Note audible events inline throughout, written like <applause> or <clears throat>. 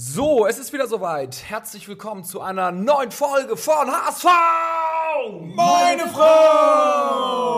So, es ist wieder soweit. Herzlich willkommen zu einer neuen Folge von HSV! Meine Frau!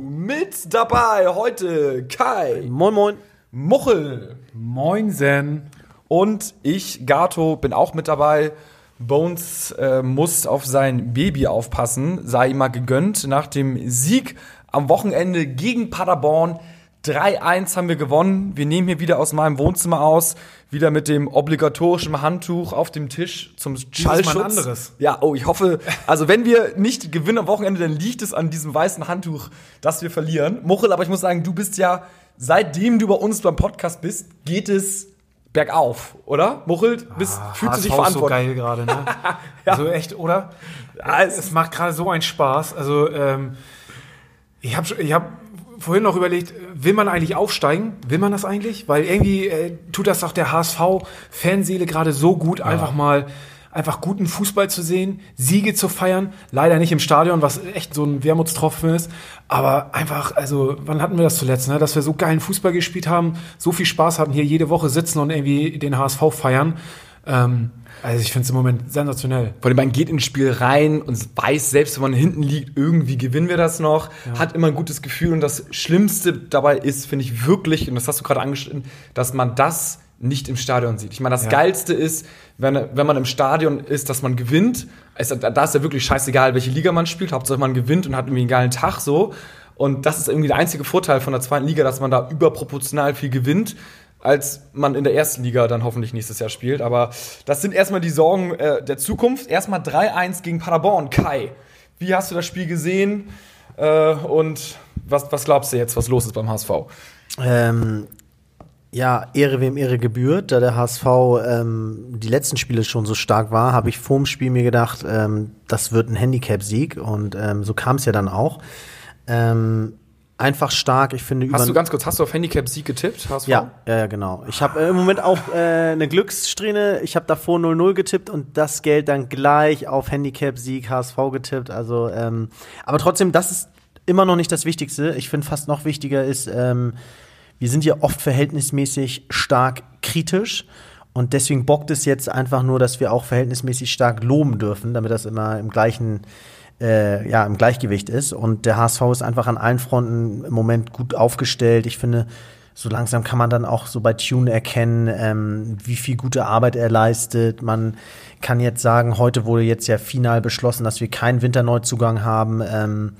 Mit dabei heute Kai, Moin, moin. Muchel Moinsen. und ich, Gato, bin auch mit dabei. Bones äh, muss auf sein Baby aufpassen, sei ihm mal gegönnt. Nach dem Sieg am Wochenende gegen Paderborn 3-1 haben wir gewonnen. Wir nehmen hier wieder aus meinem Wohnzimmer aus, wieder mit dem obligatorischen Handtuch auf dem Tisch zum Schallschutz. Mal ein anderes. Ja, oh, ich hoffe, also wenn wir nicht gewinnen am Wochenende, dann liegt es an diesem weißen Handtuch, dass wir verlieren. Muchel, aber ich muss sagen, du bist ja, seitdem du bei uns beim Podcast bist, geht es bergauf, oder? Muchel, bist, fühlst du dich ist so verantwortlich? geil gerade, ne? <laughs> So echt, oder? Ja, es, es macht gerade so einen Spaß. Also, ähm, ich habe ich hab vorhin noch überlegt, will man eigentlich aufsteigen? Will man das eigentlich? Weil irgendwie äh, tut das doch der HSV-Fanseele gerade so gut, einfach mal einfach guten Fußball zu sehen, Siege zu feiern. Leider nicht im Stadion, was echt so ein Wermutstropfen ist. Aber einfach, also, wann hatten wir das zuletzt, ne? Dass wir so geilen Fußball gespielt haben, so viel Spaß hatten, hier jede Woche sitzen und irgendwie den HSV feiern. Ähm, also ich finde es im Moment sensationell. Vor allem, man geht ins Spiel rein und weiß, selbst wenn man hinten liegt, irgendwie gewinnen wir das noch, hat immer ein gutes Gefühl. Und das Schlimmste dabei ist, finde ich wirklich, und das hast du gerade angeschnitten, dass man das nicht im Stadion sieht. Ich meine, das Ja. Geilste ist, wenn, wenn man im Stadion ist, dass man gewinnt. Es, da ist ja wirklich scheißegal, welche Liga man spielt. Hauptsache man gewinnt und hat irgendwie einen geilen Tag so. Und das ist irgendwie der einzige Vorteil von der zweiten Liga, dass man da überproportional viel gewinnt, als man in der ersten Liga dann hoffentlich nächstes Jahr spielt. Aber das sind erstmal die Sorgen äh, der Zukunft. Erstmal 3-1 gegen Paderborn. Kai, wie hast du das Spiel gesehen? Äh, und was, was glaubst du jetzt, was los ist beim HSV? Ähm, ja, Ehre wem Ehre gebührt. Da der HSV ähm, die letzten Spiele schon so stark war, habe ich vorm Spiel mir gedacht, ähm, das wird ein Handicap-Sieg. Und ähm, so kam es ja dann auch. Ähm, einfach stark, ich finde. Hast du ganz kurz, hast du auf Handicap-Sieg getippt? HSV? Ja, ja, ja, genau. Ich habe äh, im Moment auch äh, eine Glückssträhne. Ich habe davor 0-0 getippt und das Geld dann gleich auf Handicap-Sieg HSV getippt. Also, ähm, aber trotzdem, das ist immer noch nicht das Wichtigste. Ich finde fast noch wichtiger ist, ähm, wir sind ja oft verhältnismäßig stark kritisch. Und deswegen bockt es jetzt einfach nur, dass wir auch verhältnismäßig stark loben dürfen, damit das immer im gleichen äh, ja, im Gleichgewicht ist. Und der HSV ist einfach an allen Fronten im Moment gut aufgestellt. Ich finde, so langsam kann man dann auch so bei Tune erkennen, ähm, wie viel gute Arbeit er leistet. Man kann jetzt sagen, heute wurde jetzt ja final beschlossen, dass wir keinen Winterneuzugang haben. Ähm,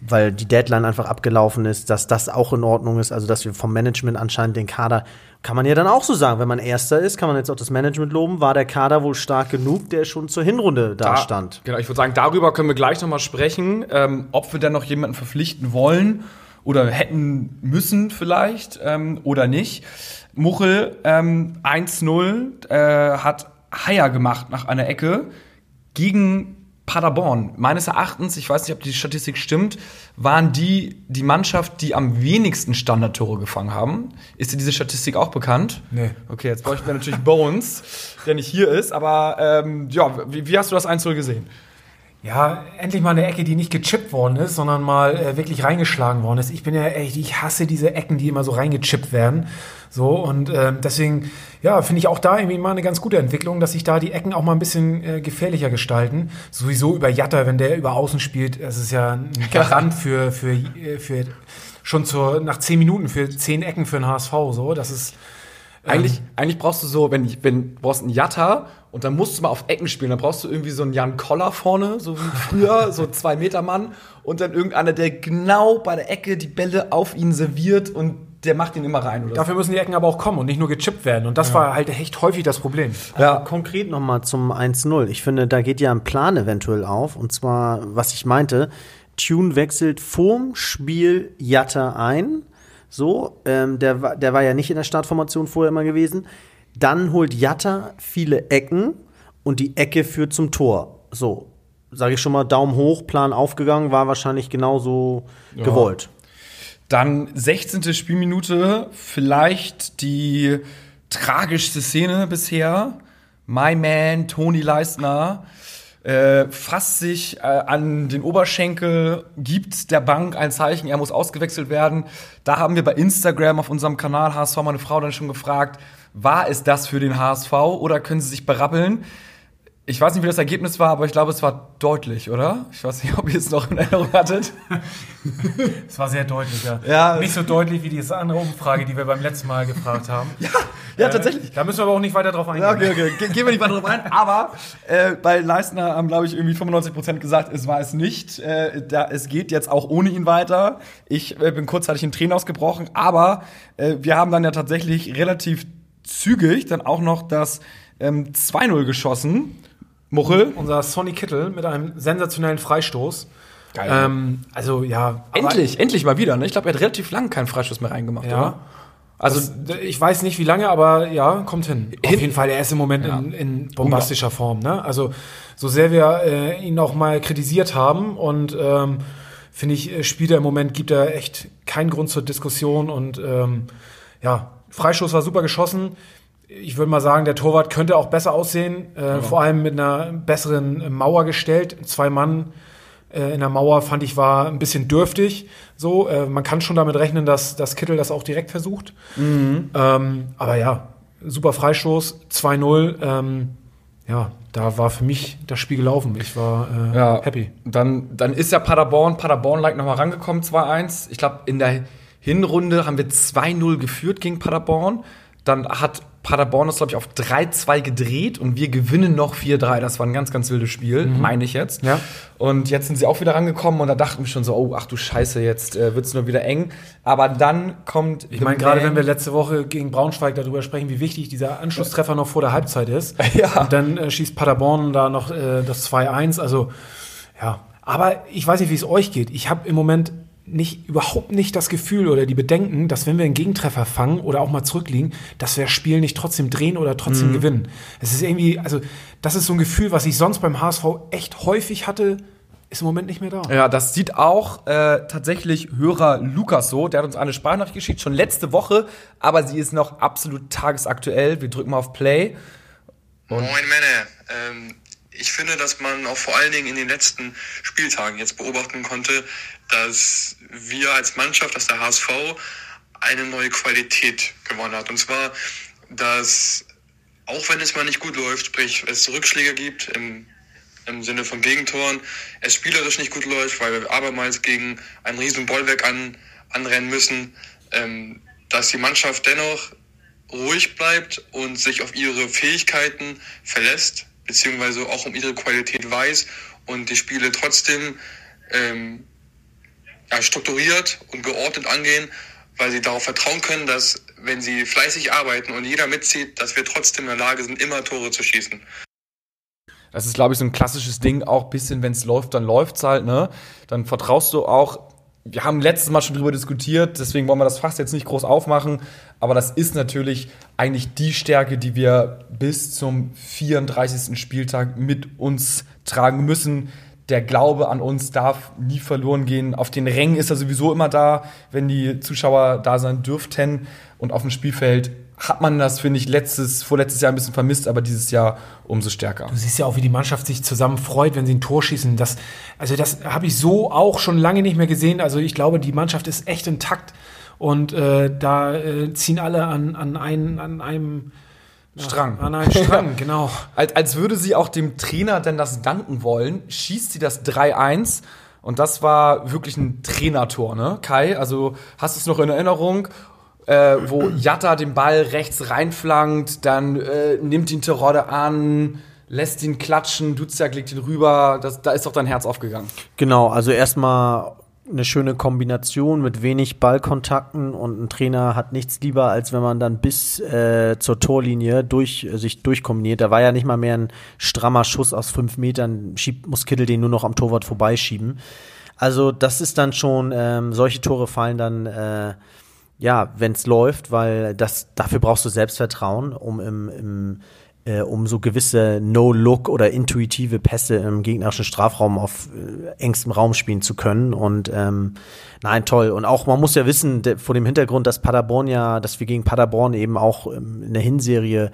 weil die Deadline einfach abgelaufen ist, dass das auch in Ordnung ist, also dass wir vom Management anscheinend den Kader, kann man ja dann auch so sagen, wenn man Erster ist, kann man jetzt auch das Management loben, war der Kader wohl stark genug, der schon zur Hinrunde da, stand. Genau, ich würde sagen, darüber können wir gleich nochmal sprechen, ähm, ob wir dann noch jemanden verpflichten wollen oder hätten müssen vielleicht ähm, oder nicht. Muchel ähm, 1-0 äh, hat Haier gemacht nach einer Ecke gegen Paderborn. Meines Erachtens, ich weiß nicht, ob die Statistik stimmt, waren die die Mannschaft, die am wenigsten Standardtore gefangen haben. Ist dir diese Statistik auch bekannt? Nee. Okay, jetzt bräuchten wir natürlich Bones, der nicht hier ist. Aber ähm, ja, wie, wie hast du das 1-0 gesehen? Ja, endlich mal eine Ecke, die nicht gechippt worden ist, sondern mal äh, wirklich reingeschlagen worden ist. Ich bin ja echt, ich hasse diese Ecken, die immer so reingechippt werden. So, und ähm, deswegen, ja, finde ich auch da irgendwie mal eine ganz gute Entwicklung, dass sich da die Ecken auch mal ein bisschen äh, gefährlicher gestalten. Sowieso über Jatta, wenn der über außen spielt, das ist ja ein <laughs> Garant für, für, äh, für schon zur, nach zehn Minuten für zehn Ecken für den HSV. So, das ist. Eigentlich, eigentlich brauchst du so, wenn, ich- wenn du brauchst einen Jatta und dann musst du mal auf Ecken spielen, dann brauchst du irgendwie so einen Jan Koller vorne, so wie früher, <laughs> so zwei Meter Mann und dann irgendeiner, der genau bei der Ecke die Bälle auf ihn serviert und der macht ihn immer rein. Oder Dafür müssen die Ecken aber auch kommen und nicht nur gechippt werden. Und das war halt echt häufig das Problem. Ja. Konkret nochmal zum 1-0. Ich finde, da geht ja ein Plan eventuell auf. Und zwar, was ich meinte, Tune wechselt vorm Spiel Jatta ein. So, ähm, der, war- der war ja nicht in der Startformation vorher immer gewesen. Dann holt Jatta viele Ecken und die Ecke führt zum Tor. So, sage ich schon mal, Daumen hoch, Plan aufgegangen, war wahrscheinlich genauso gewollt. Dann 16. Spielminute, vielleicht die tragischste Szene bisher. My Man, Toni Leistner, äh, fasst sich äh, an den Oberschenkel, gibt der Bank ein Zeichen, er muss ausgewechselt werden. Da haben wir bei Instagram auf unserem Kanal HSV meine Frau dann schon gefragt, war es das für den HSV oder können sie sich berappeln? Ich weiß nicht, wie das Ergebnis war, aber ich glaube, es war deutlich, oder? Ich weiß nicht, ob ihr es noch in Erinnerung hattet. <laughs> Es war sehr deutlich, ja. Ja. Nicht so deutlich wie diese andere Umfrage, die wir beim letzten Mal gefragt haben. <laughs> Ja, ja, Äh, tatsächlich. Da müssen wir aber auch nicht weiter drauf eingehen. Ja, okay, okay. Ge gehen wir nicht weiter drauf ein. Aber äh, bei Leistner haben, glaube ich, irgendwie 95% gesagt, es war es nicht. Äh, da, es geht jetzt auch ohne ihn weiter. Ich äh, bin kurzzeitig in Tränen ausgebrochen. Aber äh, wir haben dann ja tatsächlich relativ zügig dann auch noch das ähm, 2-0 geschossen. Muchel. Unser Sonny Kittel mit einem sensationellen Freistoß. Geil. Ähm, also ja. aber- Endlich, endlich mal wieder. Ne? Ich glaube, er hat relativ lang keinen Freistoß mehr reingemacht, Ja. oder? Also, Das, ich weiß nicht wie lange, aber ja, kommt hin. Auf Hin- jeden Fall, er ist im Moment Ja. in, in bombastischer Form. Ne? Also so sehr wir äh, ihn auch mal kritisiert haben und ähm, finde ich, äh, spielt er im Moment, gibt er echt keinen Grund zur Diskussion und ähm, ja, Freistoß war super geschossen. Ich würde mal sagen, der Torwart könnte auch besser aussehen, äh, vor allem mit einer besseren Mauer gestellt. Zwei Mann äh, in der Mauer fand ich war ein bisschen dürftig. So, äh, man kann schon damit rechnen, dass, dass Kittel das auch direkt versucht. Ähm, aber ja, super Freistoß, 2-0. Ähm, ja, da war für mich das Spiel gelaufen. Ich war äh, Ja, happy. Dann, dann ist ja Paderborn, Paderborn-like nochmal rangekommen, 2-1. Ich glaube, in der Hinrunde haben wir 2-0 geführt gegen Paderborn. Dann hat Paderborn das, glaube ich, auf 3-2 gedreht und wir gewinnen noch 4-3. Das war ein ganz, ganz wildes Spiel, meine ich jetzt. Mhm. Ja. Und jetzt sind sie auch wieder rangekommen und da dachten wir schon so, oh, ach du Scheiße, jetzt äh, wird's nur wieder eng. Aber dann kommt. Ich meine, gerade wenn wir letzte Woche gegen Braunschweig darüber sprechen, wie wichtig dieser Anschlusstreffer noch vor der Halbzeit ist. <laughs> Ja. Und dann äh, schießt Paderborn da noch äh, das 2-1. Also, ja. Aber ich weiß nicht, wie es euch geht. Ich habe im Moment nicht, überhaupt nicht das Gefühl oder die Bedenken, dass wenn wir einen Gegentreffer fangen oder auch mal zurückliegen, dass wir das Spiel nicht trotzdem drehen oder trotzdem Mhm. gewinnen. Es ist irgendwie, also, das ist so ein Gefühl, was ich sonst beim HSV echt häufig hatte, ist im Moment nicht mehr da. Ja, das sieht auch äh, tatsächlich Hörer Lukas so. Der hat uns eine Sprachnachricht geschickt, schon letzte Woche, aber sie ist noch absolut tagesaktuell. Wir drücken mal auf Play. Moin Männer. Ähm, ich finde, dass man auch vor allen Dingen in den letzten Spieltagen jetzt beobachten konnte, dass wir als Mannschaft, dass der HSV eine neue Qualität gewonnen hat. Und zwar, dass auch wenn es mal nicht gut läuft, sprich es Rückschläge gibt im, im Sinne von Gegentoren, es spielerisch nicht gut läuft, weil wir abermals gegen ein riesen Bollwerk an, anrennen müssen, ähm, dass die Mannschaft dennoch ruhig bleibt und sich auf ihre Fähigkeiten verlässt, beziehungsweise auch um ihre Qualität weiß und die Spiele trotzdem ähm, ja, strukturiert und geordnet angehen, weil sie darauf vertrauen können, dass wenn sie fleißig arbeiten und jeder mitzieht, dass wir trotzdem in der Lage sind, immer Tore zu schießen. Das ist, glaube ich, so ein klassisches Ding, auch bisschen, wenn es läuft, dann läuft's halt, ne? Dann vertraust du auch. Wir haben letztes Mal schon drüber diskutiert, deswegen wollen wir das fast jetzt nicht groß aufmachen. Aber das ist natürlich eigentlich die Stärke, die wir bis zum 34. Spieltag mit uns tragen müssen. Der Glaube an uns darf nie verloren gehen. Auf den Rängen ist er sowieso immer da, wenn die Zuschauer da sein dürften. Und auf dem Spielfeld hat man das, finde ich, letztes, vorletztes Jahr ein bisschen vermisst, aber dieses Jahr umso stärker. Du siehst ja auch, wie die Mannschaft sich zusammen freut, wenn sie ein Tor schießen. Das, also das habe ich so auch schon lange nicht mehr gesehen. Also ich glaube, die Mannschaft ist echt intakt und äh, da äh, ziehen alle an, an, ein, an einem Strang. An einen Strang, <laughs> genau. Als, als würde sie auch dem Trainer denn das danken wollen, schießt sie das 3-1. Und das war wirklich ein Trainertor, ne? Kai, also hast du es noch in Erinnerung? Äh, wo Jatta den Ball rechts reinflankt, dann äh, nimmt ihn Terodde an, lässt ihn klatschen, Duziak legt ihn rüber. Das, da ist doch dein Herz aufgegangen. Genau, also erstmal eine schöne Kombination mit wenig Ballkontakten und ein Trainer hat nichts lieber, als wenn man dann bis äh, zur Torlinie durch, äh, sich durchkombiniert. Da war ja nicht mal mehr ein strammer Schuss aus fünf Metern, schiebt, muss Kittel den nur noch am Torwart vorbeischieben. Also das ist dann schon, ähm, solche Tore fallen dann, äh, ja, wenn es läuft, weil das dafür brauchst du Selbstvertrauen, um im, im äh, um so gewisse No-Look oder intuitive Pässe im gegnerischen Strafraum auf äh, engstem Raum spielen zu können. Und ähm, nein, toll. Und auch, man muss ja wissen, de, vor dem Hintergrund, dass Paderborn ja, dass wir gegen Paderborn eben auch ähm, in der Hinserie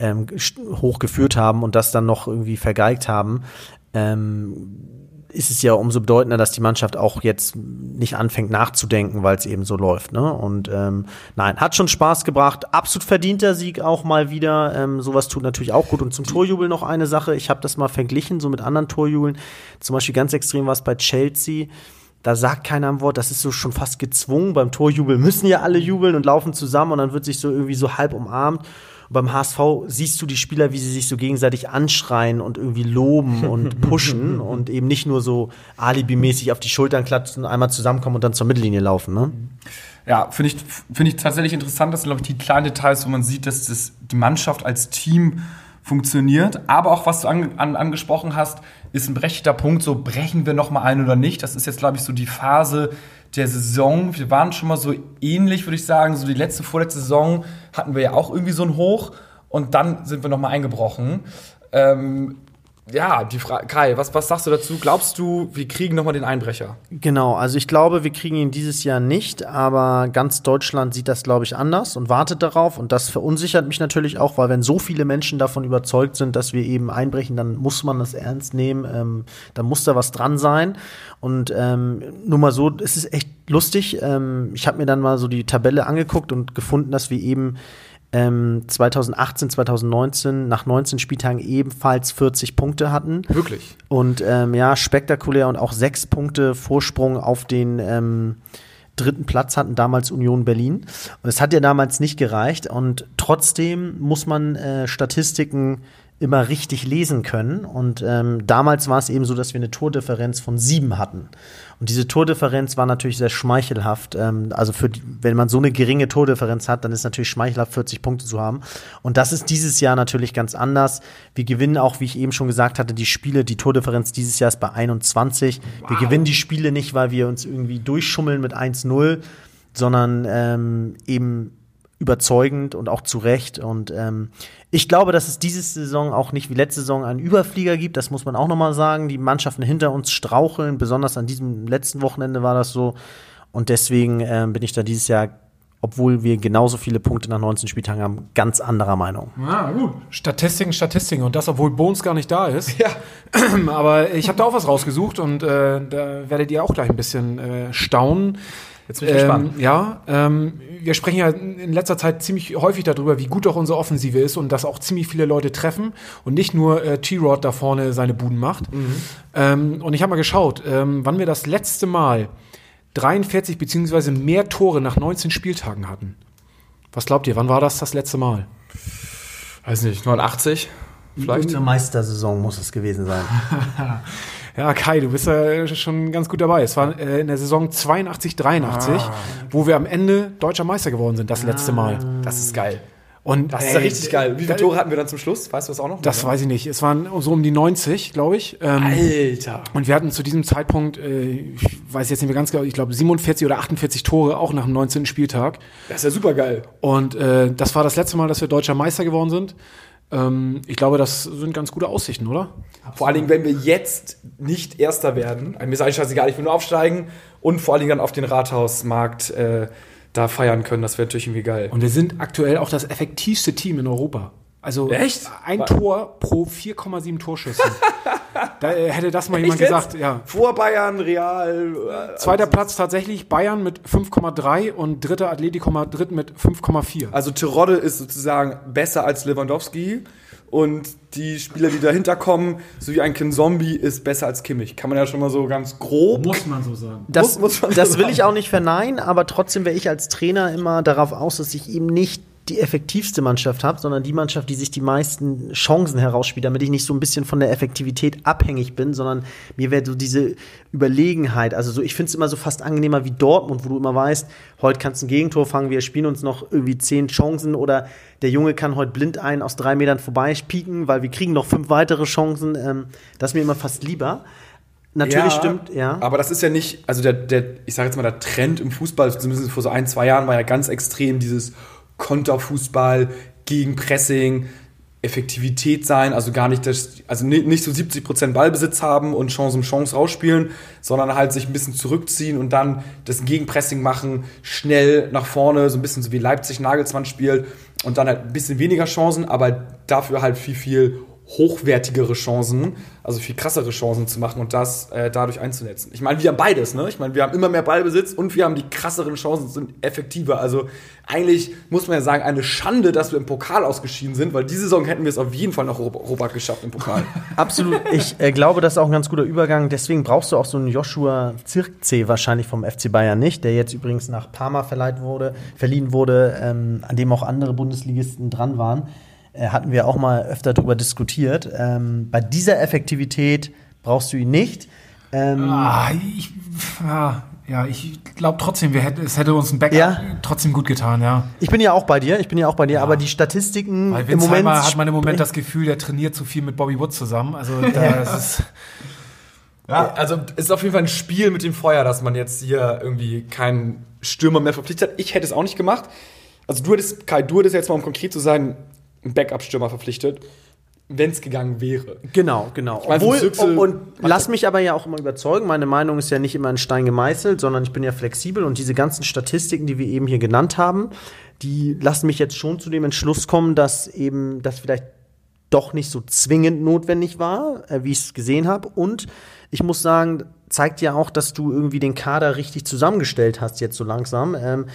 ähm, hochgeführt haben und das dann noch irgendwie vergeigt haben. ähm, ist es ja umso bedeutender, dass die Mannschaft auch jetzt nicht anfängt nachzudenken, weil es eben so läuft. Ne? Und ähm, nein, hat schon Spaß gebracht. Absolut verdienter Sieg auch mal wieder. Ähm, sowas tut natürlich auch gut. Und zum Torjubel noch eine Sache. Ich habe das mal verglichen, so mit anderen Torjubeln. Zum Beispiel ganz extrem war es bei Chelsea. Da sagt keiner ein Wort, das ist so schon fast gezwungen. Beim Torjubel müssen ja alle jubeln und laufen zusammen und dann wird sich so irgendwie so halb umarmt. Beim HSV siehst du die Spieler, wie sie sich so gegenseitig anschreien und irgendwie loben und <laughs> pushen und eben nicht nur so alibimäßig auf die Schultern klatschen, einmal zusammenkommen und dann zur Mittellinie laufen. Ne? Ja, finde ich, finde ich tatsächlich interessant. Das sind, glaube ich, die kleinen Details, wo man sieht, dass das, die Mannschaft als Team funktioniert. Aber auch, was du an, an, angesprochen hast, ist ein berechtigter Punkt. So, brechen wir noch mal ein oder nicht? Das ist jetzt, glaube ich, so die Phase der Saison. Wir waren schon mal so ähnlich, würde ich sagen. So die letzte, vorletzte Saison hatten wir ja auch irgendwie so ein Hoch. Und dann sind wir noch mal eingebrochen. Ähm, ja, die Frage, Kai, was, was sagst du dazu? Glaubst du, wir kriegen nochmal den Einbrecher? Genau, also ich glaube, wir kriegen ihn dieses Jahr nicht, aber ganz Deutschland sieht das, glaube ich, anders und wartet darauf. Und das verunsichert mich natürlich auch, weil wenn so viele Menschen davon überzeugt sind, dass wir eben einbrechen, dann muss man das ernst nehmen, ähm, dann muss da was dran sein. Und ähm, nur mal so, es ist echt lustig. Ähm, ich habe mir dann mal so die Tabelle angeguckt und gefunden, dass wir eben 2018, ähm, 2019 nach 19 Spieltagen ebenfalls 40 Punkte hatten. Wirklich? Und ähm, ja, spektakulär und auch sechs Punkte Vorsprung auf den ähm, dritten Platz hatten damals Union Berlin. Und es hat ja damals nicht gereicht. Und trotzdem muss man äh, Statistiken immer richtig lesen können. Und ähm, damals war es eben so, dass wir eine Tordifferenz von sieben hatten. Und diese Tordifferenz war natürlich sehr schmeichelhaft. Ähm, also für die, wenn man so eine geringe Tordifferenz hat, dann ist natürlich schmeichelhaft, 40 Punkte zu haben. Und das ist dieses Jahr natürlich ganz anders. Wir gewinnen auch, wie ich eben schon gesagt hatte, die Spiele. Die Tordifferenz dieses Jahr ist bei 21. Wow. Wir gewinnen die Spiele nicht, weil wir uns irgendwie durchschummeln mit 1-0, sondern ähm, eben überzeugend und auch zu Recht. Und ähm, ich glaube, dass es diese Saison auch nicht wie letzte Saison einen Überflieger gibt. Das muss man auch nochmal sagen. Die Mannschaften hinter uns straucheln. Besonders an diesem letzten Wochenende war das so. Und deswegen ähm, bin ich da dieses Jahr, obwohl wir genauso viele Punkte nach 19 Spieltagen haben, ganz anderer Meinung. Ja, gut. Statistiken, Statistiken. Und das, obwohl Bones gar nicht da ist. Ja. <clears throat> Aber ich habe da auch was rausgesucht und äh, da werdet ihr auch gleich ein bisschen äh, staunen. Jetzt bin ich gespannt. Ähm, ja, ähm, wir sprechen ja in letzter Zeit ziemlich häufig darüber, wie gut auch unsere Offensive ist und dass auch ziemlich viele Leute treffen und nicht nur äh, T-Rod da vorne seine Buden macht. Mhm. Ähm, und ich habe mal geschaut, ähm, wann wir das letzte Mal 43 beziehungsweise mehr Tore nach 19 Spieltagen hatten. Was glaubt ihr, wann war das das letzte Mal? Weiß nicht, 89? Vielleicht? Eine Meistersaison muss es gewesen sein. <laughs> Ja, Kai, du bist ja schon ganz gut dabei. Es war äh, in der Saison 82, 83, ah. wo wir am Ende deutscher Meister geworden sind, das letzte Mal. Das ist geil. Und das ist ja richtig geil. Wie viele Tore hatten wir dann zum Schluss? Weißt du das auch noch? Das weiß ich nicht. Es waren so um die 90, glaube ich. Ähm, Alter. Und wir hatten zu diesem Zeitpunkt, äh, ich weiß jetzt nicht mehr ganz genau, ich glaube 47 oder 48 Tore, auch nach dem 19. Spieltag. Das ist ja super geil. Und äh, das war das letzte Mal, dass wir deutscher Meister geworden sind. Ähm, ich glaube, das sind ganz gute Aussichten, oder? Vor allen Dingen, wenn wir jetzt nicht Erster werden, mir ist eigentlich scheißegal, ich will nur aufsteigen und vor allen Dingen dann auf den Rathausmarkt äh, da feiern können, das wäre natürlich irgendwie geil. Und wir sind aktuell auch das effektivste Team in Europa. Also Echt? ein Was? Tor pro 4,7 Torschüsse. <laughs> da äh, hätte das mal jemand Echt gesagt, ja. Vor Bayern, Real. Äh, Zweiter Platz tatsächlich Bayern mit 5,3 und dritter Atletico Madrid mit 5,4. Also Terodde ist sozusagen besser als Lewandowski und die Spieler, die dahinter kommen, so wie ein Kin Zombie, ist besser als Kimmich. Kann man ja schon mal so ganz grob. Muss man so sagen. Das, muss, muss das so will sagen. ich auch nicht verneinen, aber trotzdem wäre ich als Trainer immer darauf aus, dass ich ihm nicht die effektivste Mannschaft habe, sondern die Mannschaft, die sich die meisten Chancen herausspielt, damit ich nicht so ein bisschen von der Effektivität abhängig bin, sondern mir wäre so diese Überlegenheit, also so, ich finde es immer so fast angenehmer wie Dortmund, wo du immer weißt, heute kannst du ein Gegentor fangen, wir spielen uns noch irgendwie zehn Chancen oder der Junge kann heute blind einen aus drei Metern vorbei pieken, weil wir kriegen noch fünf weitere Chancen. Ähm, das ist mir immer fast lieber. Natürlich ja, stimmt, ja. Aber das ist ja nicht, also der, der ich sage jetzt mal, der Trend im Fußball, zumindest vor so ein, zwei Jahren, war ja ganz extrem dieses Konterfußball, Gegenpressing, Effektivität sein, also gar nicht, das, also nicht so 70% Ballbesitz haben und Chance um Chance rausspielen, sondern halt sich ein bisschen zurückziehen und dann das Gegenpressing machen, schnell nach vorne, so ein bisschen so wie Leipzig Nagelsmann spielt und dann halt ein bisschen weniger Chancen, aber dafür halt viel, viel hochwertigere Chancen, also viel krassere Chancen zu machen und das äh, dadurch einzunetzen. Ich meine, wir haben beides, ne? Ich meine, wir haben immer mehr Ballbesitz und wir haben die krasseren Chancen, sind effektiver. Also eigentlich muss man ja sagen, eine Schande, dass wir im Pokal ausgeschieden sind, weil diese Saison hätten wir es auf jeden Fall nach Europa geschafft im Pokal. <laughs> Absolut. Ich äh, glaube, das ist auch ein ganz guter Übergang. Deswegen brauchst du auch so einen Joshua Zirkzee wahrscheinlich vom FC Bayern nicht, der jetzt übrigens nach Parma verleiht wurde, verliehen wurde, ähm, an dem auch andere Bundesligisten dran waren äh, hatten wir auch mal öfter darüber diskutiert. Ähm, bei dieser Effektivität brauchst du ihn nicht. Ähm, ah, ich, ja, ja, ich glaube trotzdem, wir hätte, es hätte uns ein Backup ja. trotzdem gut getan, ja. Ich bin ja auch bei dir, ich bin ja auch bei dir, ja. aber die Statistiken Weil im Moment hat man im Moment das Gefühl, der trainiert zu viel mit Bobby Wood zusammen. Also <laughs> das ist ja, also es ist auf jeden Fall ein Spiel mit dem Feuer, dass man jetzt hier irgendwie keinen Stürmer mehr verpflichtet hat. Ich hätte es auch nicht gemacht. Also du hättest, Kai, du hättest jetzt mal, um konkret zu sein, einen Backup-Stürmer verpflichtet, wenn es gegangen wäre. Genau, genau. Ich mein, Obwohl, und, und lass mich aber ja auch immer überzeugen, meine Meinung ist ja nicht immer in Stein gemeißelt, sondern ich bin ja flexibel und diese ganzen Statistiken, die wir eben hier genannt haben, die lassen mich jetzt schon zu dem Entschluss kommen, dass eben das vielleicht doch nicht so zwingend notwendig war, äh, wie ich es gesehen habe. Und ich muss sagen, zeigt ja auch, dass du irgendwie den Kader richtig zusammengestellt hast jetzt so langsam. Ähm,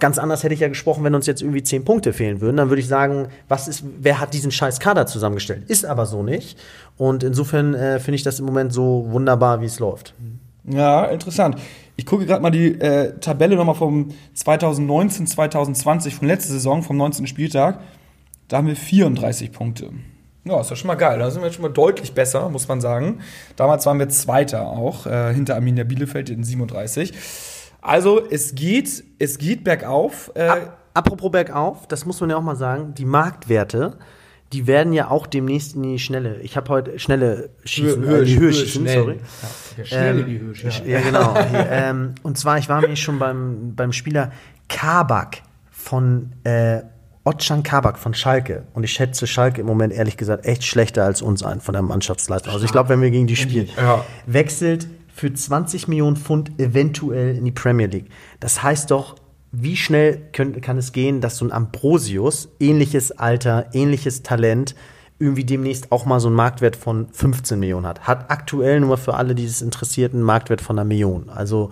Ganz anders hätte ich ja gesprochen, wenn uns jetzt irgendwie zehn Punkte fehlen würden. Dann würde ich sagen, was ist, wer hat diesen scheiß Kader zusammengestellt? Ist aber so nicht. Und insofern äh, finde ich das im Moment so wunderbar, wie es läuft. Ja, interessant. Ich gucke gerade mal die äh, Tabelle nochmal vom 2019, 2020, von letzter Saison, vom 19. Spieltag. Da haben wir 34 Punkte. Ja, ist ja schon mal geil. Da sind wir jetzt schon mal deutlich besser, muss man sagen. Damals waren wir Zweiter auch, äh, hinter Arminia Bielefeld in 37. Also es geht, es geht bergauf. Äh Apropos bergauf, das muss man ja auch mal sagen, die Marktwerte, die werden ja auch demnächst in die Schnelle. Ich habe heute schnelle Schießen, Höhe, äh, die Höhe, schießen, schnell. sorry. Ja, schnell ähm, die Höhe schießen. Ja, genau. ähm, und zwar, ich war mir schon beim, beim Spieler Kabak von äh, Otschan Kabak von Schalke. Und ich schätze Schalke im Moment ehrlich gesagt echt schlechter als uns ein von der Mannschaftsleistung. Also ich glaube, wenn wir gegen die spielen, ja. wechselt für 20 Millionen Pfund eventuell in die Premier League. Das heißt doch, wie schnell können, kann es gehen, dass so ein Ambrosius, ähnliches Alter, ähnliches Talent, irgendwie demnächst auch mal so einen Marktwert von 15 Millionen hat. Hat aktuell nur für alle, die es interessiert, einen Marktwert von einer Million. Also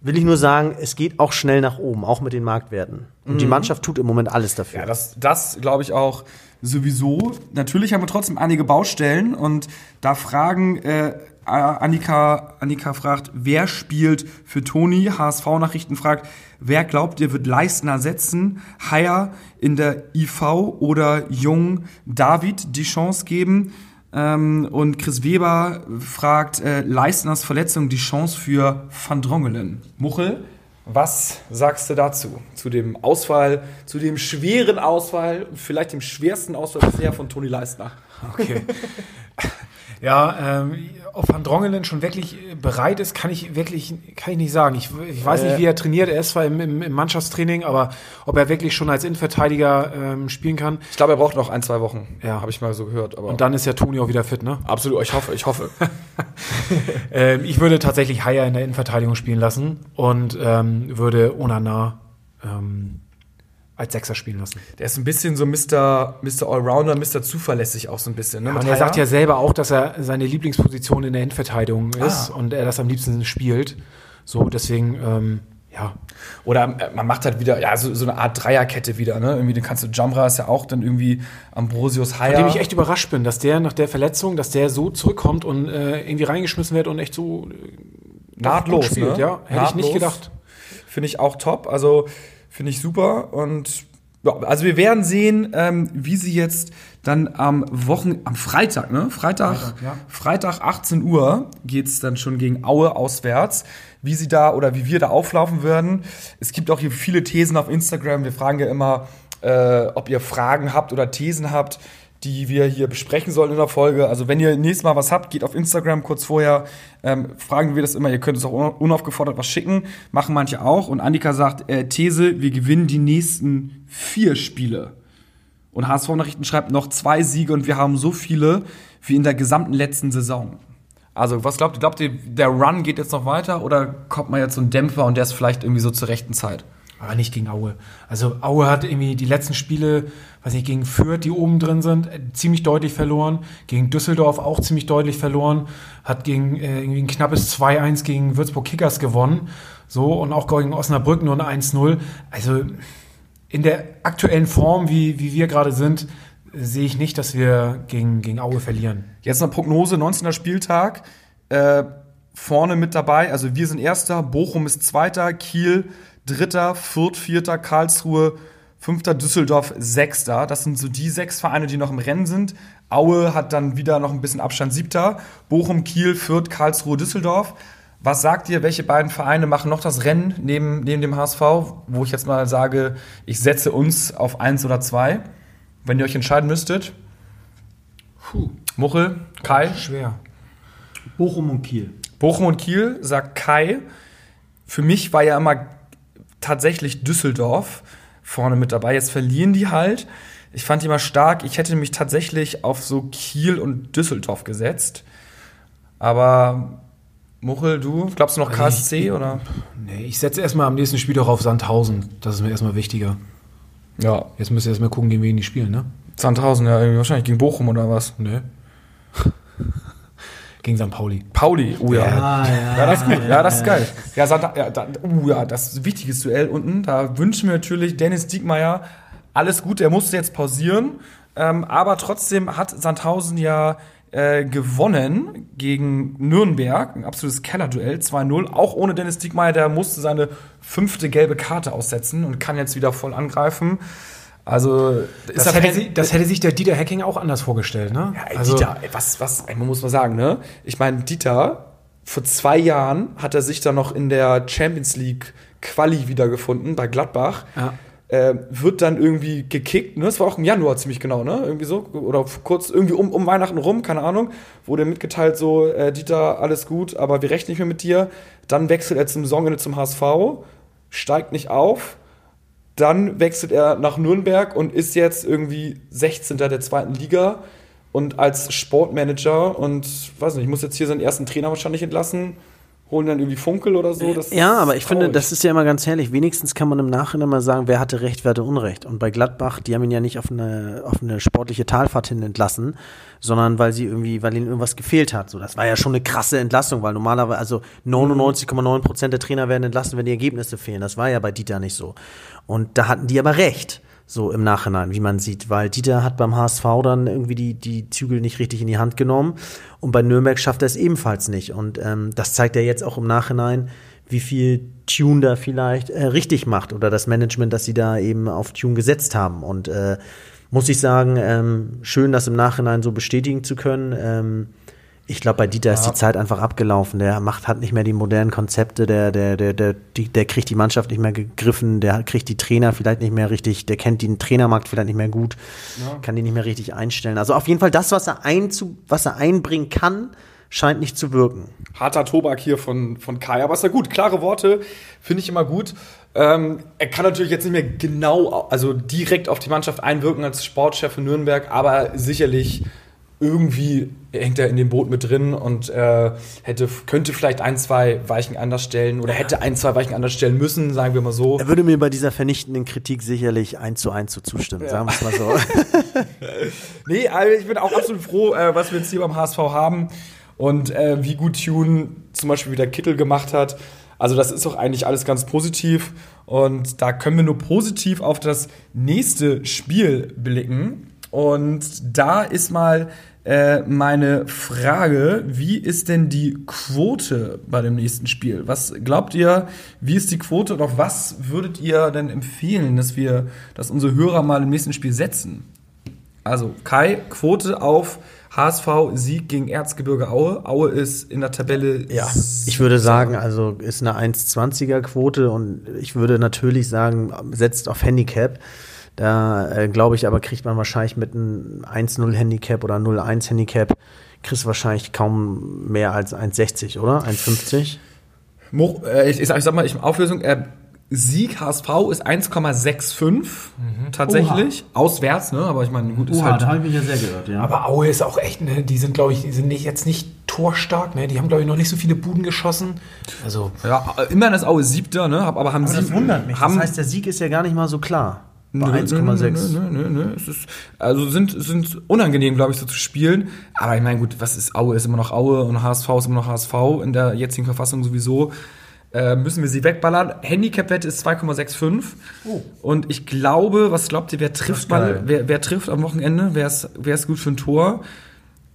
will ich nur sagen, es geht auch schnell nach oben, auch mit den Marktwerten. Und mhm. die Mannschaft tut im Moment alles dafür. Ja, das, das glaube ich auch sowieso. Natürlich haben wir trotzdem einige Baustellen und da fragen äh, Annika, Annika fragt, wer spielt für Toni? HSV-Nachrichten fragt, wer glaubt ihr wird Leistner setzen? Haier in der IV oder Jung David die Chance geben? Ähm, und Chris Weber fragt, äh, Leistners Verletzung die Chance für Van Drongelen? Muchel, was sagst du dazu? Zu dem Ausfall, zu dem schweren Ausfall, vielleicht dem schwersten Ausfall bisher von Toni Leistner? Okay. <laughs> Ja, ähm, ob Van Drongelen schon wirklich bereit ist, kann ich wirklich kann ich nicht sagen. Ich, ich weiß nicht, wie er trainiert. Er ist zwar im, im, im Mannschaftstraining, aber ob er wirklich schon als Innenverteidiger ähm, spielen kann. Ich glaube, er braucht noch ein, zwei Wochen. Ja, habe ich mal so gehört. Aber Und dann ist ja Toni auch wieder fit, ne? Absolut. Ich hoffe, ich hoffe. <laughs> ähm, ich würde tatsächlich Haier in der Innenverteidigung spielen lassen und ähm, würde Onana ähm, als Sechser spielen lassen. Der ist ein bisschen so Mr. Mr. Allrounder, Mr. Zuverlässig auch so ein bisschen. Ne? Ja, und er sagt ja selber auch, dass er seine Lieblingsposition in der Endverteidigung ist ah. und er das am liebsten spielt. So, deswegen, ähm, ja. Oder äh, man macht halt wieder, ja, so, so eine Art Dreierkette wieder, ne? Irgendwie, den kannst du, Jamra ist ja auch dann irgendwie Ambrosius Haier. Von dem ich echt überrascht bin, dass der nach der Verletzung, dass der so zurückkommt und äh, irgendwie reingeschmissen wird und echt so äh, nahtlos spielt, ne? ja. Hätte nahtlos. ich nicht gedacht. Finde ich auch top. Also, Finde ich super. Und ja, also wir werden sehen, ähm, wie sie jetzt dann am Wochen, am Freitag, ne? Freitag, Freitag, ja. Freitag 18 Uhr geht es dann schon gegen Aue auswärts, wie sie da oder wie wir da auflaufen werden. Es gibt auch hier viele Thesen auf Instagram. Wir fragen ja immer, äh, ob ihr Fragen habt oder Thesen habt die wir hier besprechen sollen in der Folge. Also wenn ihr nächstes Mal was habt, geht auf Instagram kurz vorher, ähm, fragen wir das immer. Ihr könnt uns auch unaufgefordert was schicken, machen manche auch. Und Annika sagt, äh, These, wir gewinnen die nächsten vier Spiele. Und HSV Nachrichten schreibt noch zwei Siege und wir haben so viele wie in der gesamten letzten Saison. Also, was glaubt ihr? Glaubt ihr, der Run geht jetzt noch weiter oder kommt mal jetzt so ein Dämpfer und der ist vielleicht irgendwie so zur rechten Zeit? Aber nicht gegen Aue. Also Aue hat irgendwie die letzten Spiele, weiß nicht, gegen Fürth, die oben drin sind, äh, ziemlich deutlich verloren. Gegen Düsseldorf auch ziemlich deutlich verloren. Hat gegen äh, irgendwie ein knappes 2-1 gegen Würzburg Kickers gewonnen. So, und auch gegen Osnabrück nur ein 1-0. Also in der aktuellen Form, wie, wie wir gerade sind, sehe ich nicht, dass wir gegen, gegen Aue verlieren. Jetzt eine Prognose, 19. Spieltag. Äh, vorne mit dabei, also wir sind Erster, Bochum ist Zweiter, Kiel Dritter, Fürth Vierter, Karlsruhe Fünfter, Düsseldorf Sechster. Das sind so die sechs Vereine, die noch im Rennen sind. Aue hat dann wieder noch ein bisschen Abstand Siebter. Bochum, Kiel, Fürth, Karlsruhe, Düsseldorf. Was sagt ihr, welche beiden Vereine machen noch das Rennen neben, neben dem HSV, wo ich jetzt mal sage, ich setze uns auf eins oder zwei, wenn ihr euch entscheiden müsstet? Puh, Muchel, Kai? schwer. Bochum und Kiel. Bochum und Kiel, sagt Kai. Für mich war ja immer tatsächlich Düsseldorf vorne mit dabei. Jetzt verlieren die halt. Ich fand die immer stark. Ich hätte mich tatsächlich auf so Kiel und Düsseldorf gesetzt. Aber Muchel, du, glaubst du noch KSC oder? Nee, ich setze erstmal am nächsten Spiel doch auf Sandhausen. Das ist mir erstmal wichtiger. Ja, Jetzt müsst ihr erstmal gucken, gegen wen die spielen, ne? Sandhausen, ja, wahrscheinlich gegen Bochum oder was? Ne? <laughs> gegen St. Pauli. Pauli, oh ja. Ja, ja, Ja, das ist gut. Ja, das ist geil. Ja, Sand, ja, da, uh, ja, das ist ein wichtiges Duell unten. Da wünschen wir natürlich Dennis Diekmeyer alles gut. Der musste jetzt pausieren. Ähm, aber trotzdem hat Sandhausen ja äh, gewonnen gegen Nürnberg. Ein absolutes Kellerduell, 2-0. Auch ohne Dennis Diekmeyer. Der musste seine fünfte gelbe Karte aussetzen und kann jetzt wieder voll angreifen. Also, Das hätte, sie, das hätte sich der Dieter Hecking auch anders vorgestellt, ne? ja, ey, Dieter, ey, was, was, ey, man muss mal sagen, ne? Ich meine, Dieter, vor zwei Jahren hat er sich dann noch in der Champions League Quali wiedergefunden bei Gladbach. Ja. Äh, wird dann irgendwie gekickt, ne? Das war auch im Januar ziemlich genau, ne? Irgendwie so. Oder kurz irgendwie um, um Weihnachten rum, keine Ahnung. Wurde mitgeteilt, so, äh, Dieter, alles gut, aber wir rechnen nicht mehr mit dir. Dann wechselt er zum Saisonende zum HSV, steigt nicht auf. Dann wechselt er nach Nürnberg und ist jetzt irgendwie 16. der zweiten Liga und als Sportmanager und weiß nicht, muss jetzt hier seinen ersten Trainer wahrscheinlich entlassen, holen dann irgendwie Funkel oder so. Das Ja, aber ich finde, traurig. das ist ja immer ganz herrlich. Wenigstens kann man im Nachhinein mal sagen, wer hatte Recht, wer hatte Unrecht. Und bei Gladbach, die haben ihn ja nicht auf eine, auf eine sportliche Talfahrt hin entlassen, sondern weil sie irgendwie, weil ihnen irgendwas gefehlt hat. So, das war ja schon eine krasse Entlassung, weil normalerweise, also 99,9 Prozent der Trainer werden entlassen, wenn die Ergebnisse fehlen. Das war ja bei Dieter nicht so. Und da hatten die aber recht. So im Nachhinein, wie man sieht, weil Dieter hat beim HSV dann irgendwie die, die Zügel nicht richtig in die Hand genommen und bei Nürnberg schafft er es ebenfalls nicht. Und ähm, das zeigt er jetzt auch im Nachhinein, wie viel Tune da vielleicht äh, richtig macht oder das Management, dass sie da eben auf Tune gesetzt haben. Und äh, muss ich sagen, ähm, schön, das im Nachhinein so bestätigen zu können. Ähm, ich glaube, bei Dieter ist die Zeit einfach abgelaufen. Der macht, hat nicht mehr die modernen Konzepte, der, der, der, der, die, der kriegt die Mannschaft nicht mehr gegriffen, der kriegt die Trainer vielleicht nicht mehr richtig, der kennt den Trainermarkt vielleicht nicht mehr gut, kann die nicht mehr richtig einstellen. Also auf jeden Fall das, was er, einzu, was er einbringen kann, scheint nicht zu wirken. harter Tobak hier von, von Kai. Aber ist ja gut, klare Worte finde ich immer gut. Ähm, er kann natürlich jetzt nicht mehr genau, also direkt auf die Mannschaft einwirken als Sportchef in Nürnberg, aber sicherlich irgendwie hängt er in dem Boot mit drin und äh, hätte, könnte vielleicht ein, zwei Weichen anders stellen oder hätte ein, zwei Weichen anders stellen müssen, sagen wir mal so. Er würde mir bei dieser vernichtenden Kritik sicherlich eins zu eins so zustimmen, sagen wir es mal so. <laughs> Nee, also ich bin auch absolut froh, äh, was wir jetzt hier beim HSV haben und äh, wie gut Tune zum Beispiel wieder Kittel gemacht hat. Also das ist doch eigentlich alles ganz positiv und da können wir nur positiv auf das nächste Spiel blicken. Und da ist mal äh, meine Frage, wie ist denn die Quote bei dem nächsten Spiel? Was glaubt ihr, wie ist die Quote und auf was würdet ihr denn empfehlen, dass wir, dass unsere Hörer mal im nächsten Spiel setzen? Also Kai, Quote auf HSV Sieg gegen Erzgebirge Aue. Aue ist in der Tabelle. Ja, ich würde sagen, also ist eine 1,20er Quote und ich würde natürlich sagen, setzt auf Handicap. Da äh, glaube ich aber, kriegt man wahrscheinlich mit einem 1-0 Handicap oder 0-1 Handicap, kriegst du wahrscheinlich kaum mehr als 1,60, oder? 1,50? Mo, äh, ich, ich, sag, ich sag mal, ich, Auflösung. Äh, Sieg HSV ist 1,65 tatsächlich. Auswärts, ne? Aber ich meine, gut, ist halt. ich mich ja sehr gehört, ja. Aber Aue ist auch echt, ne, die sind, glaube ich, die sind nicht, jetzt nicht torstark, ne? Die haben, glaube ich, noch nicht so viele Buden geschossen. Also, Ja, immerhin ist Aue siebter, ne? Aber haben Aber das sie wundert mich. Haben, Das heißt, der Sieg ist ja gar nicht mal so klar. Bei Nö, 1,6. Nö, nö, nö, nö. Es ist, also sind, sind unangenehm, glaube ich, so zu spielen. Aber ich meine, gut, was ist Aue? Ist immer noch Aue und HSV ist immer noch HSV in der jetzigen Verfassung sowieso. Äh, müssen wir sie wegballern. Handicap-Wette ist 2,65. Und ich glaube, was glaubt ihr, wer trifft mal, wer, wer trifft am Wochenende? Wer ist, wer ist gut für ein Tor?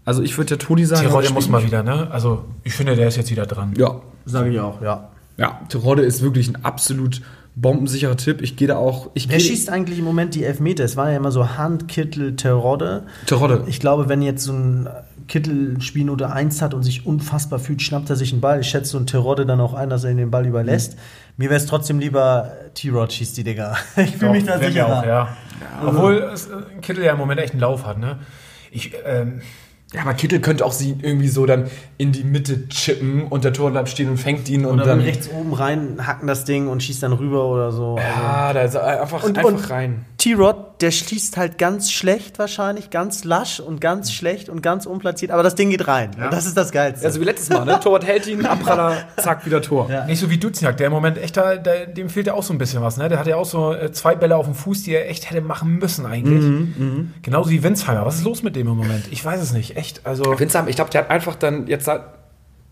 Also ich würde der Toni sagen. Tirol, der muss mal wieder, ne? Also, ich finde, der ist jetzt wieder dran. Ja, Sage ich auch, ja. ja. Terodde ist wirklich ein absolut bombensicherer Tipp. Ich gehe da auch. Ich Wer schießt eigentlich im Moment die Elfmeter? Es war ja immer so Hand, Kittel, Terodde. Terodde. Ich glaube, wenn jetzt so ein Kittel Spielnote 1 hat und sich unfassbar fühlt, schnappt er sich einen Ball. Ich schätze so ein Terodde dann auch ein, dass er ihm den Ball überlässt. Mir wäre es trotzdem lieber, T-Rod schießt die Digga. <laughs> Ich fühle mich da sicherer. auch, ja. Obwohl es, äh, Kittel ja im Moment echt einen Lauf hat, ne? Ich, ähm, Ja, aber Kittel könnte auch sie irgendwie so dann in die Mitte chippen und der Tor bleibt stehen und fängt ihn und Oder dann. dann rechts oben rein, hacken das Ding und schießt dann rüber oder so. Also, Ja, da ist er einfach, Und- einfach und- rein. T-Rod, der schließt halt ganz schlecht wahrscheinlich, ganz lasch und ganz schlecht und ganz unplatziert, aber das Ding geht rein. Und das ist das Geilste. Also wie letztes Mal, ne? Torwart hält ihn, Abpraller, <laughs> zack, wieder Tor. Ja. nicht so wie Duziak, der im Moment echt da, der, dem fehlt ja auch so ein bisschen was, ne? Der hat ja auch so äh, zwei Bälle auf dem Fuß, die er echt hätte machen müssen eigentlich. Mhm, Genauso wie Winsheimer. Was ist los mit dem im Moment? Ich weiß es nicht. Echt, also. Winzheim, ich glaube, der hat einfach dann jetzt seit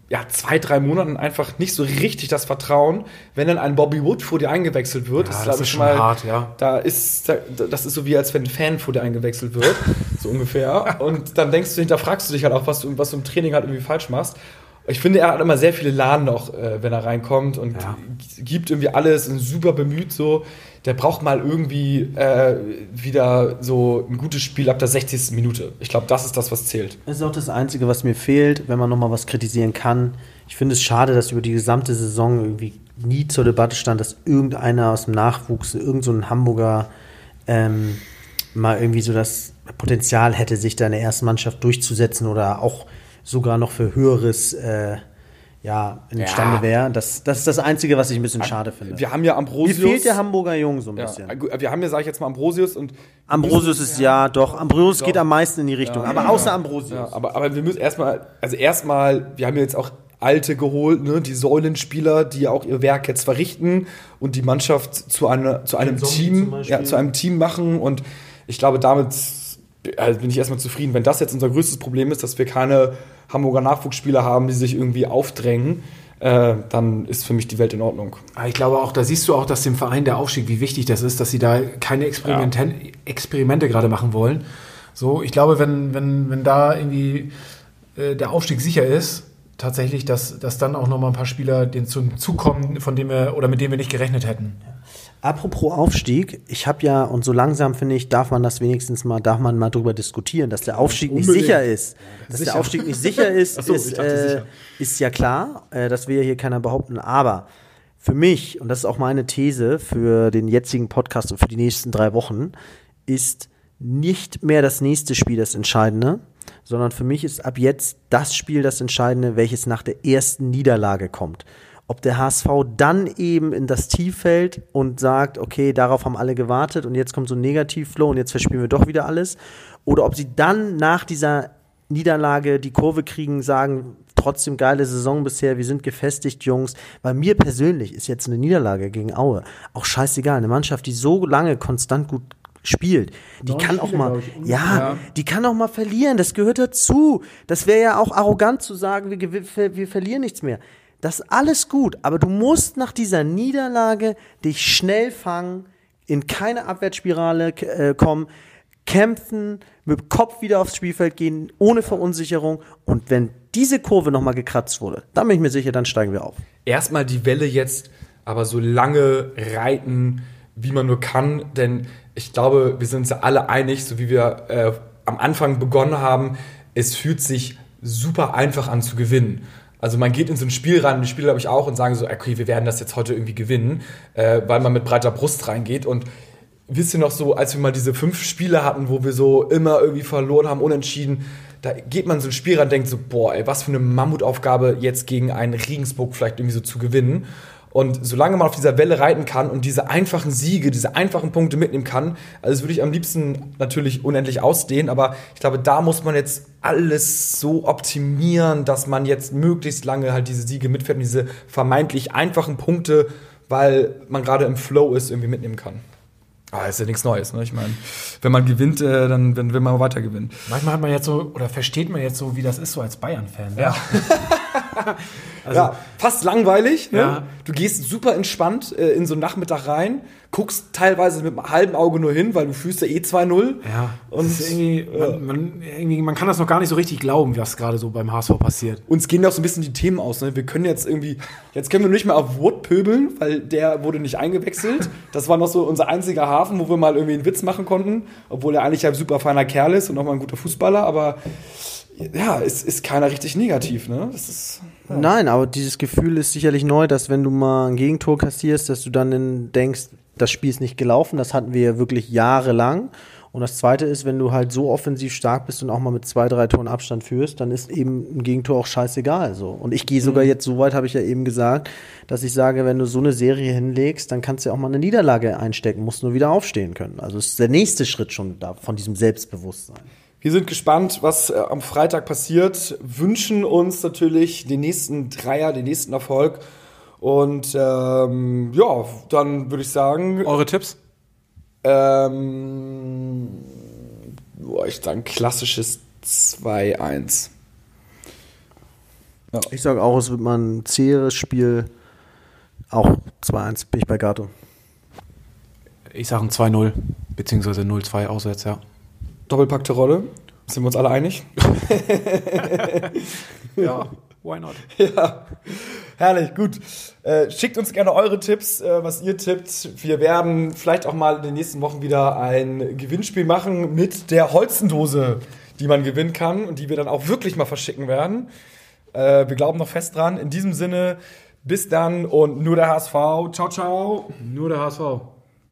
ja, zwei, drei Monaten einfach nicht so richtig das Vertrauen, wenn dann ein Bobby Wood vor dir eingewechselt wird. Ja, glaub das ist schon hart, ja. Da ist, da, das ist so wie, als wenn ein Fan vor dir eingewechselt wird, so ungefähr. <laughs> Und dann denkst du, hinterfragst du dich halt auch, was du, was du im Training halt irgendwie falsch machst. Ich finde, er hat immer sehr viele Laden noch, äh, wenn er reinkommt und Ja. gibt irgendwie alles, ist super bemüht so. Der braucht mal irgendwie äh, wieder so ein gutes Spiel ab der 60. Minute. Ich glaube, das ist das, was zählt. Das ist auch das Einzige, was mir fehlt, wenn man nochmal was kritisieren kann. Ich finde es schade, dass über die gesamte Saison irgendwie nie zur Debatte stand, dass irgendeiner aus dem Nachwuchs, irgend so Hamburger, ähm, mal irgendwie so das Potenzial hätte, sich da in der ersten Mannschaft durchzusetzen oder auch sogar noch für höheres äh, ja, imstande Ja. wäre. Das, das ist das Einzige, was ich ein bisschen schade finde. Wir haben ja Mir Ambrosius. fehlt der Hamburger Jung so ein ja, bisschen. gut, wir haben ja, sag ich jetzt mal, Ambrosius und. Ambrosius ist ja doch, Ambrosius geht am meisten in die Richtung, aber außer Ambrosius. Ja, aber, aber wir müssen erstmal, also erstmal, wir haben ja jetzt auch Alte geholt, ne, die Säulenspieler, die auch ihr Werk jetzt verrichten und die Mannschaft zu, einer, zu einem Team, ja, zu einem Team machen. Und ich glaube, damit also bin ich erstmal zufrieden. Wenn das jetzt unser größtes Problem ist, dass wir keine Hamburger Nachwuchsspieler haben, die sich irgendwie aufdrängen, äh, dann ist für mich die Welt in Ordnung. Aber Ich glaube auch, da siehst du auch, dass dem Verein der Aufstieg, wie wichtig das ist, dass sie da keine Experimenten Experimente gerade machen wollen. So, ich glaube, wenn, wenn, wenn da irgendwie äh, der Aufstieg sicher ist, tatsächlich, dass, dass dann auch noch mal ein paar Spieler denen zum zukommen, von dem wir oder mit denen wir nicht gerechnet hätten. Apropos Aufstieg, ich habe ja, und so langsam finde ich, darf man das wenigstens mal, darf man mal drüber diskutieren, dass der Aufstieg nicht sicher <laughs> ist. Dass Sicher. der Aufstieg nicht sicher ist, so, ist, äh, ist ja klar. Äh, das will ja hier keiner behaupten. Aber für mich, und das ist auch meine These für den jetzigen Podcast und für die nächsten drei Wochen, ist nicht mehr das nächste Spiel das Entscheidende, sondern für mich ist ab jetzt das Spiel das Entscheidende, welches nach der ersten Niederlage kommt. Ob der HSV dann eben in das Tief fällt und sagt, okay, darauf haben alle gewartet und jetzt kommt so ein Negativflow und jetzt verspielen wir doch wieder alles. Oder ob sie dann nach dieser Niederlage die Kurve kriegen, sagen, trotzdem geile Saison bisher, wir sind gefestigt, Jungs. Weil mir persönlich ist jetzt eine Niederlage gegen Aue auch scheißegal. Eine Mannschaft, die so lange konstant gut spielt, die kann auch mal, ja, die kann auch mal verlieren. Das gehört dazu. Das wäre ja auch arrogant zu sagen, wir, ver- wir verlieren nichts mehr. Das ist alles gut, aber du musst nach dieser Niederlage dich schnell fangen, in keine Abwärtsspirale äh, kommen, kämpfen, mit dem Kopf wieder aufs Spielfeld gehen, ohne Verunsicherung. Und wenn diese Kurve nochmal gekratzt wurde, dann bin ich mir sicher, dann steigen wir auf. erstmal die Welle jetzt aber so lange reiten, wie man nur kann. Denn ich glaube, wir sind uns ja alle einig, so wie wir äh, am Anfang begonnen haben, es fühlt sich super einfach an zu gewinnen. Also man geht in so ein Spiel rein, und die Spieler glaube ich auch, und sagen so, okay, wir werden das jetzt heute irgendwie gewinnen, äh, weil man mit breiter Brust reingeht. Und wisst ihr noch so, als wir mal diese fünf Spiele hatten, wo wir so immer irgendwie verloren haben, unentschieden, da geht man so ein Spiel rein und denkt so, boah, ey, was für eine Mammutaufgabe jetzt gegen einen Regensburg vielleicht irgendwie so zu gewinnen. Und solange man auf dieser Welle reiten kann und diese einfachen Siege, diese einfachen Punkte mitnehmen kann, also das würde ich am liebsten natürlich unendlich ausdehnen, aber ich glaube, da muss man jetzt alles so optimieren, dass man jetzt möglichst lange halt diese Siege mitfährt und diese vermeintlich einfachen Punkte, weil man gerade im Flow ist, irgendwie mitnehmen kann. Aber ist ja nichts Neues, ne? Ich meine, wenn man gewinnt, äh, dann, dann will man weiter gewinnen. Manchmal hat man jetzt so, oder versteht man jetzt so, wie das ist, so als Bayern-Fan. Ne? Ja. <laughs> <laughs> ja, fast langweilig. Ne? Ja. Du gehst super entspannt äh, in so einen Nachmittag rein, guckst teilweise mit einem halben Auge nur hin, weil du fühlst ja eh 2-0. Ja, Und, irgendwie, man, man, irgendwie, man kann das noch gar nicht so richtig glauben, was gerade so beim HSV passiert. Uns gehen auch so ein bisschen die Themen aus. Ne? Wir können jetzt irgendwie, jetzt können wir nicht mehr auf Wood pöbeln, weil der wurde nicht eingewechselt. Das war noch so unser einziger Hafen, wo wir mal irgendwie einen Witz machen konnten, obwohl er eigentlich ein super feiner Kerl ist und auch mal ein guter Fußballer, aber ja, es ist keiner richtig negativ. Ne? Ist, Nein, aber dieses Gefühl ist sicherlich neu, dass wenn du mal ein Gegentor kassierst, dass du dann denkst, das Spiel ist nicht gelaufen. Das hatten wir ja wirklich jahrelang. Und das Zweite ist, wenn du halt so offensiv stark bist und auch mal mit zwei, drei Toren Abstand führst, dann ist eben ein Gegentor auch scheißegal. So. Und ich gehe sogar jetzt so weit, habe ich ja eben gesagt, dass ich sage, wenn du so eine Serie hinlegst, dann kannst du ja auch mal eine Niederlage einstecken, musst nur wieder aufstehen können. Also ist der nächste Schritt schon da von diesem Selbstbewusstsein. Wir sind gespannt, was äh, am Freitag passiert. Wünschen uns natürlich den nächsten Dreier, den nächsten Erfolg. Und ähm, ja, dann würde ich sagen, Eure Tipps? ähm, boah, ich sage ein klassisches 2-1. Ich sage auch, es wird mal ein zäheres Spiel. Auch 2-1 bin ich bei Gato. Ich sage ein 2-0, beziehungsweise 0-2 auswärts, ja. Doppelpackte Rolle. Sind wir uns alle einig? <laughs> Ja, why not? <laughs> Ja, herrlich, gut. Äh, schickt uns gerne eure Tipps, äh, was ihr tippt. Wir werden vielleicht auch mal in den nächsten Wochen wieder ein Gewinnspiel machen mit der Holzendose, die man gewinnen kann und die wir dann auch wirklich mal verschicken werden. Äh, wir glauben noch fest dran. In diesem Sinne, bis dann und nur der HSV. Ciao, ciao. Nur der HSV.